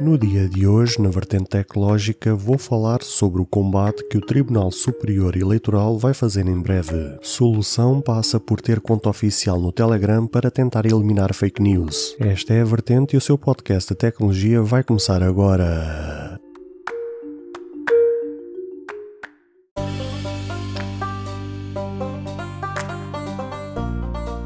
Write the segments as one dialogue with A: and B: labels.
A: No dia de hoje, na vertente tecnológica, vou falar sobre o combate que o Tribunal Superior Eleitoral vai fazer em breve. Solução passa por ter conta oficial no Telegram para tentar eliminar fake news. Esta é a vertente e o seu podcast de tecnologia vai começar agora.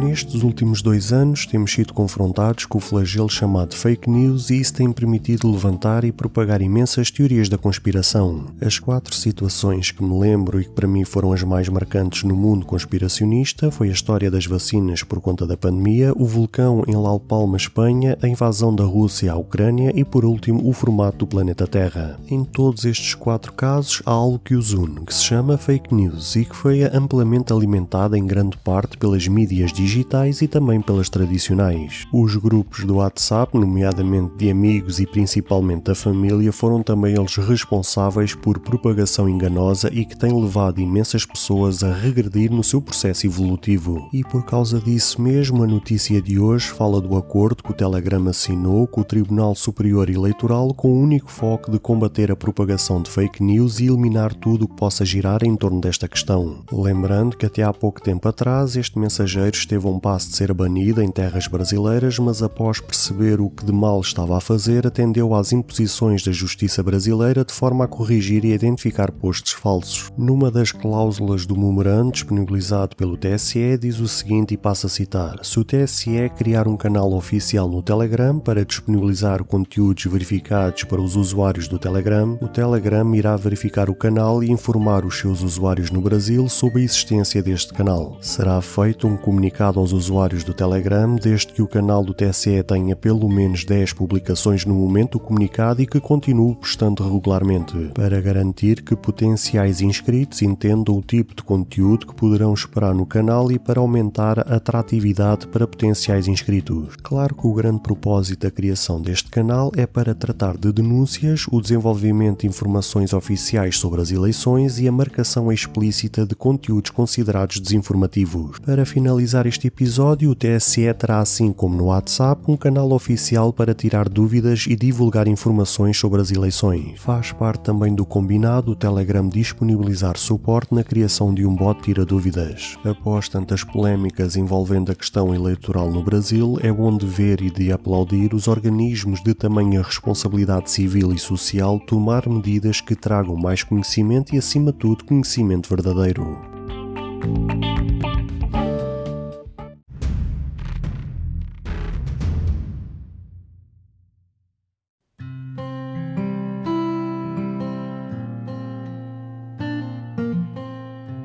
A: Nestes últimos dois anos temos sido confrontados com o flagelo chamado fake news e isso tem permitido levantar e propagar imensas teorias da conspiração. As quatro situações que me lembro e que para mim foram as mais marcantes no mundo conspiracionista foi a história das vacinas por conta da pandemia, o vulcão em La Palma, Espanha, a invasão da Rússia à Ucrânia e por último o formato do planeta Terra. Em todos estes quatro casos há algo que os une, que se chama fake news e que foi amplamente alimentada em grande parte pelas mídias digitais digitais e também pelas tradicionais. Os grupos do WhatsApp, nomeadamente de amigos e principalmente da família, foram também eles responsáveis por propagação enganosa e que tem levado imensas pessoas a regredir no seu processo evolutivo. E por causa disso mesmo, a notícia de hoje fala do acordo que o Telegram assinou com o Tribunal Superior Eleitoral com o único foco de combater a propagação de fake news e eliminar tudo o que possa girar em torno desta questão. Lembrando que até há pouco tempo atrás este mensageiro esteve esteve a um passo de ser banida em terras brasileiras, mas após perceber o que de mal estava a fazer, atendeu às imposições da justiça brasileira de forma a corrigir e identificar postos falsos. Numa das cláusulas do memorando disponibilizado pelo TSE, diz o seguinte e passo a citar: Se o TSE criar um canal oficial no Telegram para disponibilizar conteúdos verificados para os usuários do Telegram, o Telegram irá verificar o canal e informar os seus usuários no Brasil sobre a existência deste canal. Será feito um comunicado aos usuários do Telegram desde que o canal do TSE tenha pelo menos 10 publicações no momento do comunicado e que continue postando regularmente, para garantir que potenciais inscritos entendam o tipo de conteúdo que poderão esperar no canal e para aumentar a atratividade para potenciais inscritos. Claro que o grande propósito da criação deste canal é para tratar de denúncias, o desenvolvimento de informações oficiais sobre as eleições e a marcação explícita de conteúdos considerados desinformativos. Para finalizar este episódio, o TSE terá, assim como no WhatsApp, um canal oficial para tirar dúvidas e divulgar informações sobre as eleições. Faz parte também do combinado o Telegram disponibilizar suporte na criação de um bot tira dúvidas. Após tantas polémicas envolvendo a questão eleitoral no Brasil, é bom de ver e de aplaudir os organismos de tamanha responsabilidade civil e social tomar medidas que tragam mais conhecimento e, acima de tudo, conhecimento verdadeiro.